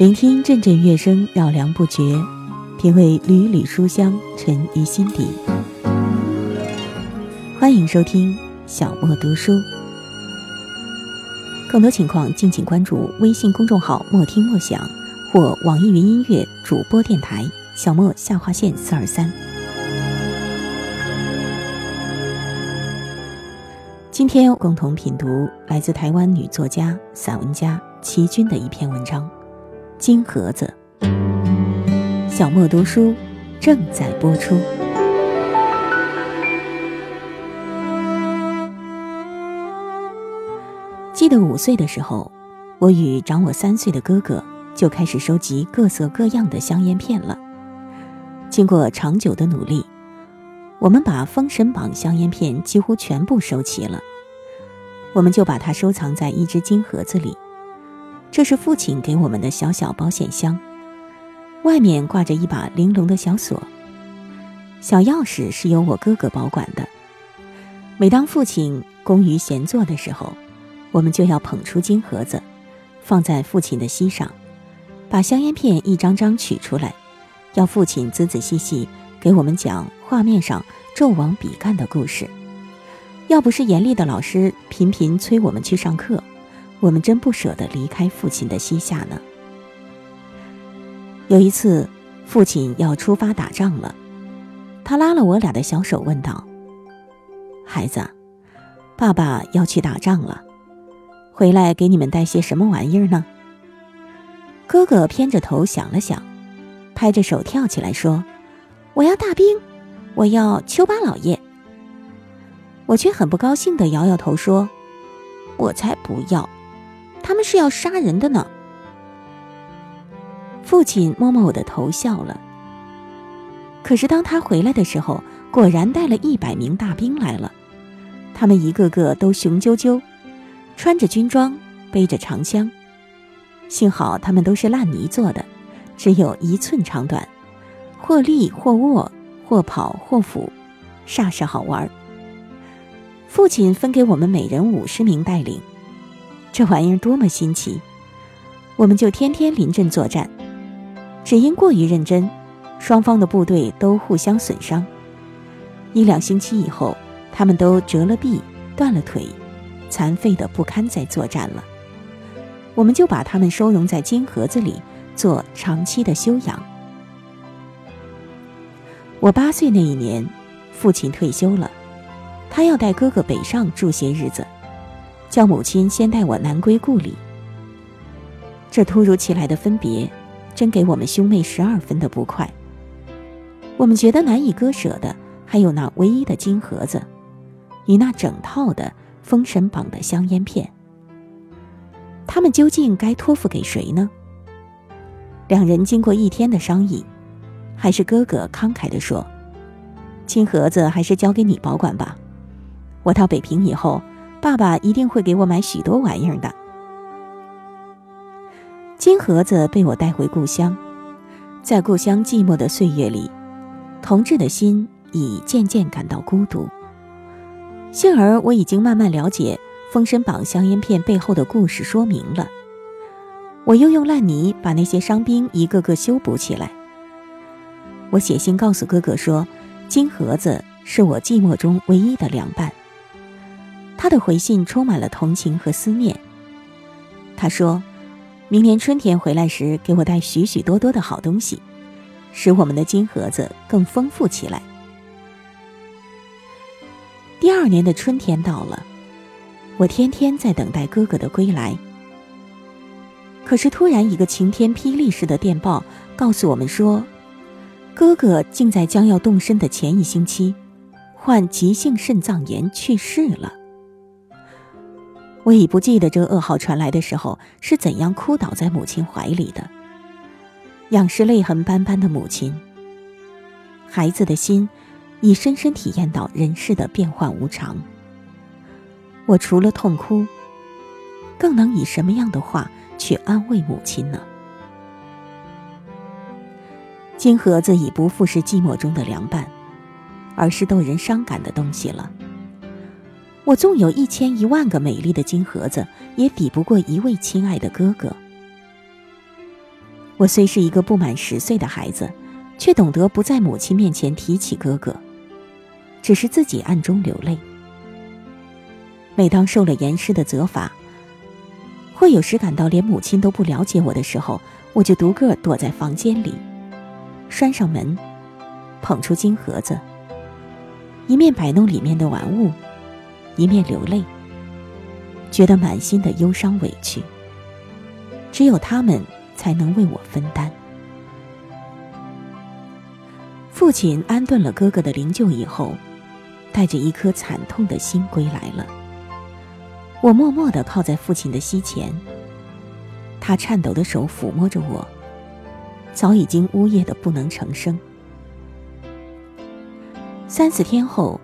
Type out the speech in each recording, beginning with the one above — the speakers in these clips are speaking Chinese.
聆听阵阵乐声，绕梁不绝；品味缕缕书香，沉于心底。欢迎收听小莫读书，更多情况敬请关注微信公众号“莫听莫想”或网易云音乐主播电台“小莫下划线四二三”。今天共同品读来自台湾女作家、散文家齐君的一篇文章。金盒子，小莫读书正在播出。记得五岁的时候，我与长我三岁的哥哥就开始收集各色各样的香烟片了。经过长久的努力，我们把《封神榜》香烟片几乎全部收齐了。我们就把它收藏在一只金盒子里。这是父亲给我们的小小保险箱，外面挂着一把玲珑的小锁，小钥匙是由我哥哥保管的。每当父亲工于闲坐的时候，我们就要捧出金盒子，放在父亲的膝上，把香烟片一张张取出来，要父亲仔仔细细给我们讲画面上纣王比干的故事。要不是严厉的老师频频催我们去上课。我们真不舍得离开父亲的膝下呢。有一次，父亲要出发打仗了，他拉了我俩的小手，问道：“孩子，爸爸要去打仗了，回来给你们带些什么玩意儿呢？”哥哥偏着头想了想，拍着手跳起来说：“我要大兵，我要丘巴老爷。”我却很不高兴地摇摇头说：“我才不要。”他们是要杀人的呢。父亲摸摸我的头，笑了。可是当他回来的时候，果然带了一百名大兵来了。他们一个个都雄赳赳，穿着军装，背着长枪。幸好他们都是烂泥做的，只有一寸长短，或立或卧，或跑或俯，煞是好玩。父亲分给我们每人五十名带领。这玩意儿多么新奇，我们就天天临阵作战。只因过于认真，双方的部队都互相损伤。一两星期以后，他们都折了臂、断了腿，残废的不堪再作战了。我们就把他们收容在金盒子里，做长期的休养。我八岁那一年，父亲退休了，他要带哥哥北上住些日子。叫母亲先带我南归故里。这突如其来的分别，真给我们兄妹十二分的不快。我们觉得难以割舍的，还有那唯一的金盒子，与那整套的《封神榜》的香烟片。他们究竟该托付给谁呢？两人经过一天的商议，还是哥哥慷慨地说：“金盒子还是交给你保管吧。我到北平以后。”爸爸一定会给我买许多玩意儿的。金盒子被我带回故乡，在故乡寂寞的岁月里，同志的心已渐渐感到孤独。幸而我已经慢慢了解《封神榜》香烟片背后的故事说明了。我又用烂泥把那些伤兵一个个修补起来。我写信告诉哥哥说，金盒子是我寂寞中唯一的凉伴。他的回信充满了同情和思念。他说：“明年春天回来时，给我带许许多多的好东西，使我们的金盒子更丰富起来。”第二年的春天到了，我天天在等待哥哥的归来。可是突然，一个晴天霹雳似的电报告诉我们说，哥哥竟在将要动身的前一星期，患急性肾脏炎去世了。我已不记得这噩耗传来的时候是怎样哭倒在母亲怀里的，仰视泪痕斑斑的母亲。孩子的心已深深体验到人世的变幻无常。我除了痛哭，更能以什么样的话去安慰母亲呢？金盒子已不复是寂寞中的凉伴，而是逗人伤感的东西了。我纵有一千一万个美丽的金盒子，也抵不过一位亲爱的哥哥。我虽是一个不满十岁的孩子，却懂得不在母亲面前提起哥哥，只是自己暗中流泪。每当受了严师的责罚，或有时感到连母亲都不了解我的时候，我就独个躲在房间里，拴上门，捧出金盒子，一面摆弄里面的玩物，一面流泪，觉得满心的忧伤委屈。只有他们才能为我分担。父亲安顿了哥哥的灵柩以后，带着一颗惨痛的心归来了。我默默地靠在父亲的膝前，他颤抖的手抚摸着我，早已经呜咽的不能成声。三四天后，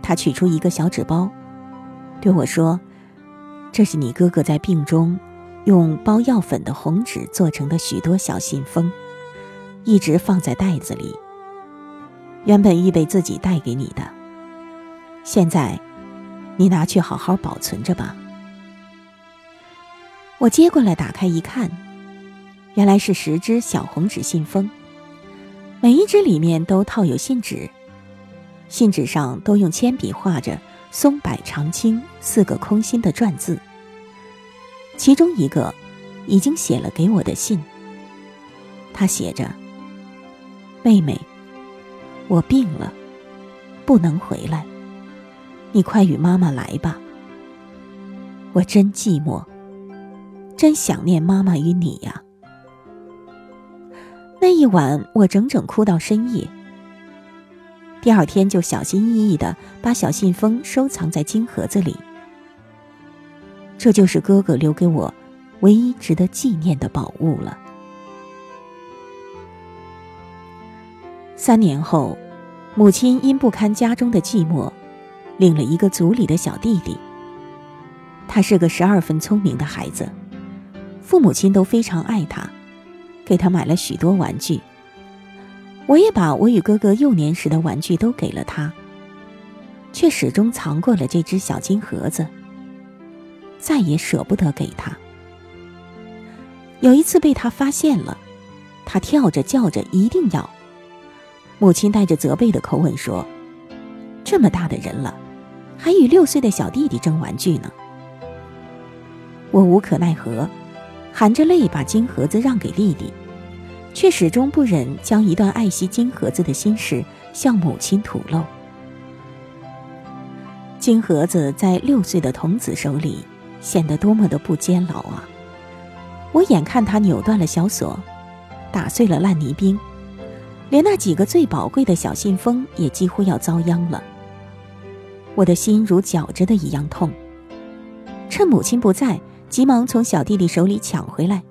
他取出一个小纸包，对我说：“这是你哥哥在病中用包药粉的红纸做成的许多小信封，一直放在袋子里。原本预备自己带给你的，现在。”你拿去好好保存着吧。我接过来打开一看，原来是十只小红纸信封，每一只里面都套有信纸，信纸上都用铅笔画着“松柏长青”四个空心的篆字。其中一个已经写了给我的信，他写着：“妹妹，我病了，不能回来。”你快与妈妈来吧，我真寂寞，真想念妈妈与你呀。那一晚我整整哭到深夜。第二天就小心翼翼的把小信封收藏在金盒子里。这就是哥哥留给我唯一值得纪念的宝物了。三年后，母亲因不堪家中的寂寞。领了一个族里的小弟弟。他是个十二分聪明的孩子，父母亲都非常爱他，给他买了许多玩具。我也把我与哥哥幼年时的玩具都给了他，却始终藏过了这只小金盒子，再也舍不得给他。有一次被他发现了，他跳着叫着一定要。母亲带着责备的口吻说：“这么大的人了。”还与六岁的小弟弟争玩具呢，我无可奈何，含着泪把金盒子让给弟弟，却始终不忍将一段爱惜金盒子的心事向母亲吐露。金盒子在六岁的童子手里显得多么的不坚牢啊！我眼看他扭断了小锁，打碎了烂泥冰，连那几个最宝贵的小信封也几乎要遭殃了。我的心如绞着的一样痛。趁母亲不在，急忙从小弟弟手里抢回来。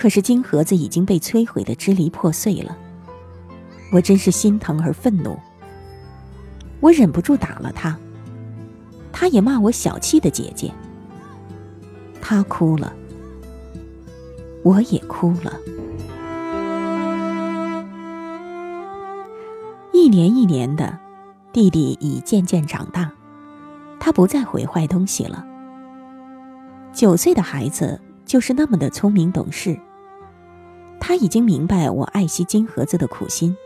可是金盒子已经被摧毁的支离破碎了。我真是心疼而愤怒。我忍不住打了他。他也骂我小气的姐姐。他哭了，我也哭了。一年一年的。弟弟已渐渐长大，他不再毁坏东西了。九岁的孩子就是那么的聪明懂事。他已经明白我爱惜金盒子的苦心，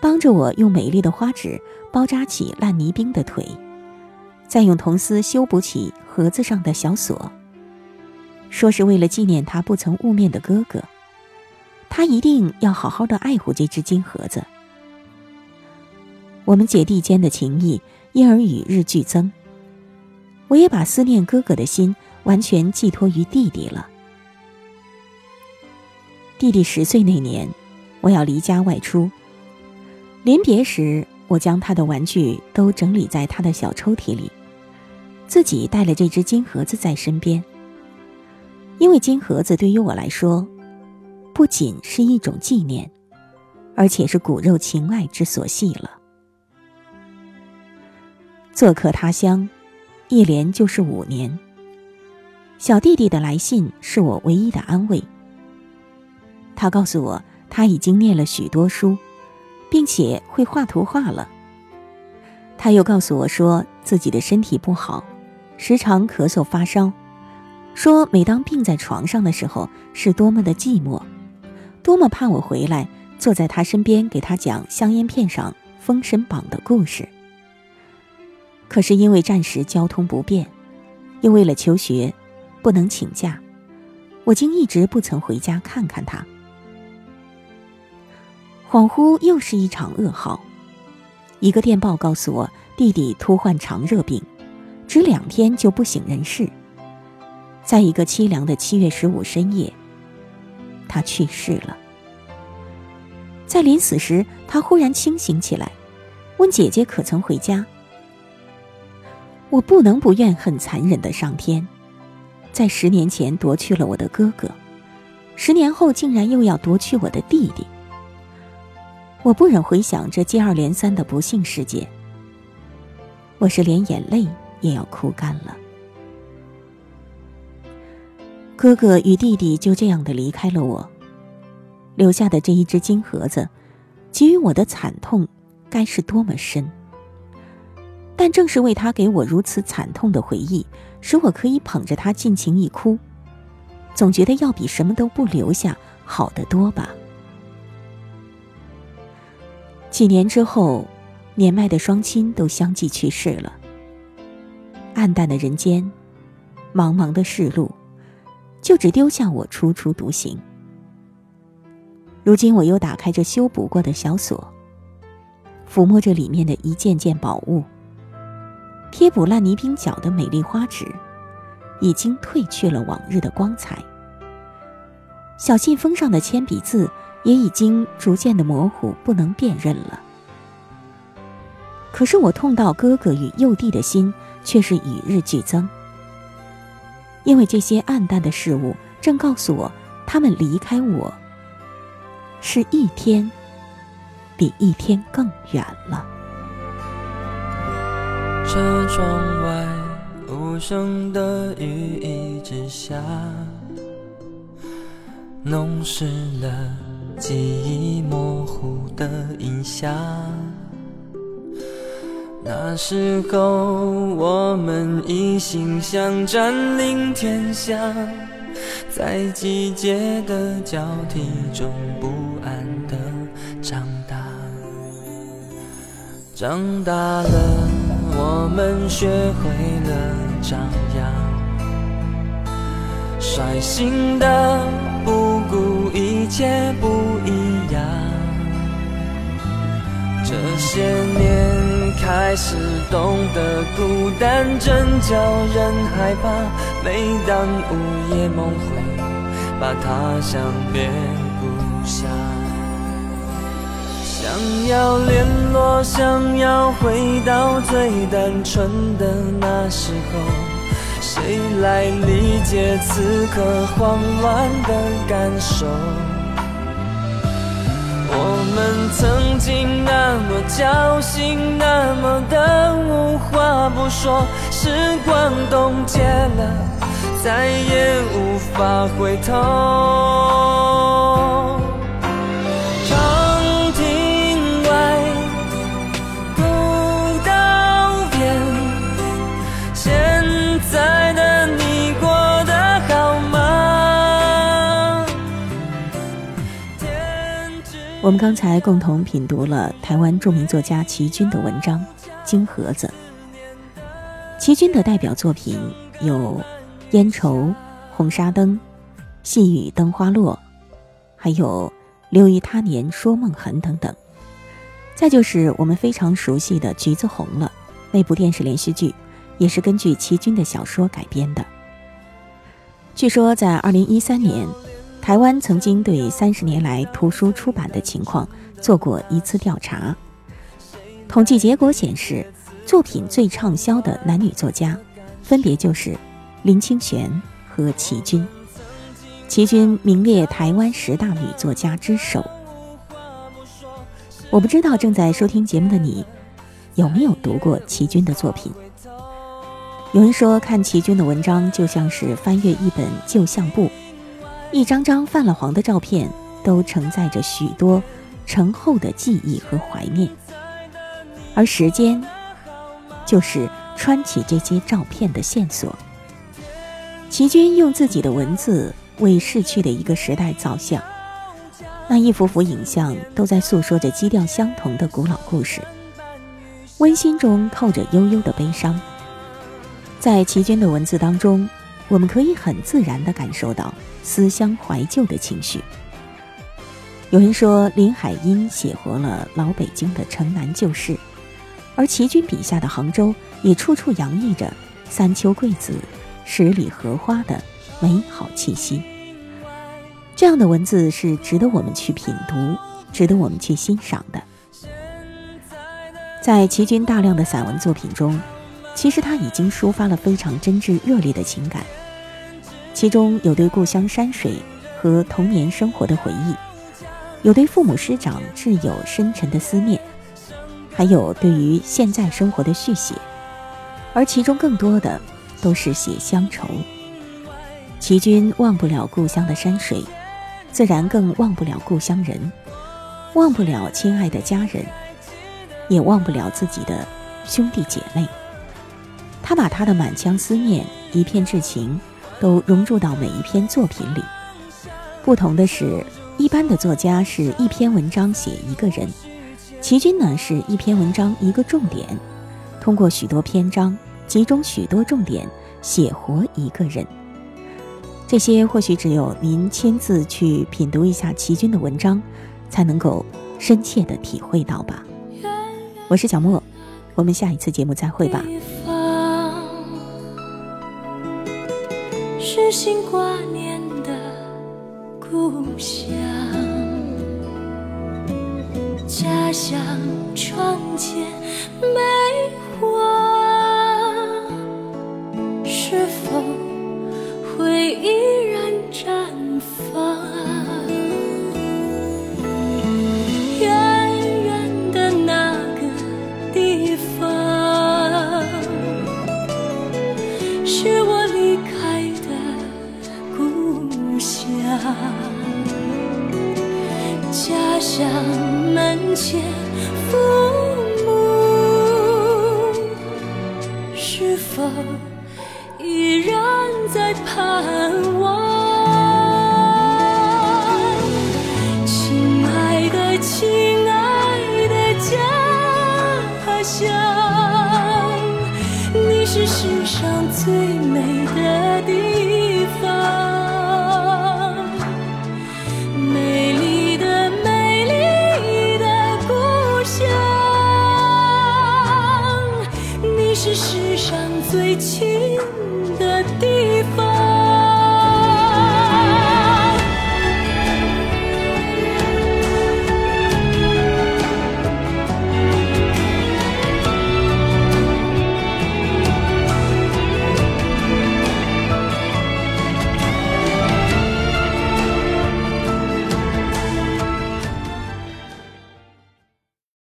帮着我用美丽的花纸包扎起烂泥冰的腿，再用铜丝修补起盒子上的小锁。说是为了纪念他不曾污蔑的哥哥，他一定要好好的爱护这只金盒子。我们姐弟间的情谊因而与日俱增。我也把思念哥哥的心完全寄托于弟弟了。弟弟十岁那年，我要离家外出。临别时，我将他的玩具都整理在他的小抽屉里，自己带了这只金盒子在身边。因为金盒子对于我来说，不仅是一种纪念，而且是骨肉情爱之所系了。做客他乡，一连就是五年。小弟弟的来信是我唯一的安慰。他告诉我他已经念了许多书，并且会画图画了。他又告诉我说自己的身体不好，时常咳嗽发烧，说每当病在床上的时候，是多么的寂寞，多么怕我回来坐在他身边给他讲香烟片上《封神榜》的故事。可是因为暂时交通不便，又为了求学，不能请假，我竟一直不曾回家看看他。恍惚又是一场噩耗，一个电报告诉我弟弟突患肠热病，只两天就不省人事。在一个凄凉的七月十五深夜，他去世了。在临死时，他忽然清醒起来，问姐姐可曾回家。我不能不怨恨残忍的上天，在十年前夺去了我的哥哥，十年后竟然又要夺去我的弟弟。我不忍回想这接二连三的不幸事件，我是连眼泪也要哭干了。哥哥与弟弟就这样的离开了我，留下的这一只金盒子，给予我的惨痛，该是多么深。但正是为他给我如此惨痛的回忆，使我可以捧着他尽情一哭，总觉得要比什么都不留下好得多吧。几年之后，年迈的双亲都相继去世了，暗淡的人间，茫茫的世路。就只丢下我楚楚独行。如今我又打开这修补过的小锁，抚摸着里面的一件件宝物。贴补烂泥冰角的美丽花纸，已经褪去了往日的光彩。小信封上的铅笔字也已经逐渐的模糊，不能辨认了。可是我痛到哥哥与幼弟的心却是与日俱增。因为这些暗淡的事物，正告诉我，他们离开我，是一天比一天更远了。车窗外无声的雨一直下，弄湿了记忆模糊的印象。那时候，我们一心想占领天下，在季节的交替中不安的长大。长大了，我们学会了张扬，率性的不顾一切不一样。这些年。开始懂得孤单真叫人害怕，每当午夜梦回，把他乡变故乡。想要联络，想要回到最单纯的那时候，谁来理解此刻慌乱的感受？我们曾经那么交心，那么的无话不说，时光冻结了，再也无法回头。我们刚才共同品读了台湾著名作家齐君的文章《金盒子》。齐君的代表作品有《烟愁》《红纱灯》《细雨灯花落》，还有《留于他年说梦痕》等等。再就是我们非常熟悉的《橘子红了》那部电视连续剧，也是根据齐君的小说改编的。据说在二零一三年。台湾曾经对三十年来图书出版的情况做过一次调查，统计结果显示，作品最畅销的男女作家，分别就是林清玄和齐君。齐君名列台湾十大女作家之首。我不知道正在收听节目的你，有没有读过齐君的作品？有人说，看齐君的文章就像是翻阅一本旧相簿。一张张泛了黄的照片，都承载着许多沉厚的记忆和怀念，而时间，就是穿起这些照片的线索。齐军用自己的文字为逝去的一个时代造像，那一幅幅影像都在诉说着基调相同的古老故事，温馨中透着悠悠的悲伤。在齐军的文字当中，我们可以很自然地感受到思乡怀旧的情绪。有人说林海音写活了老北京的城南旧事，而齐军笔下的杭州也处处洋溢着三秋桂子。十里荷花的美好气息，这样的文字是值得我们去品读，值得我们去欣赏的。在齐军大量的散文作品中，其实他已经抒发了非常真挚热烈的情感，其中有对故乡山水和童年生活的回忆，有对父母师长挚友深沉的思念，还有对于现在生活的续写，而其中更多的。都是写乡愁。齐军忘不了故乡的山水，自然更忘不了故乡人，忘不了亲爱的家人，也忘不了自己的兄弟姐妹。他把他的满腔思念、一片至情，都融入到每一篇作品里。不同的是，一般的作家是一篇文章写一个人，齐军呢是一篇文章一个重点，通过许多篇章。集中许多重点，写活一个人。这些或许只有您亲自去品读一下齐军的文章，才能够深切的体会到吧。我是小莫，我们下一次节目再会吧。是心挂念的故乡，家乡窗前梅花。是否回忆家乡门前父母，是否？依然在盼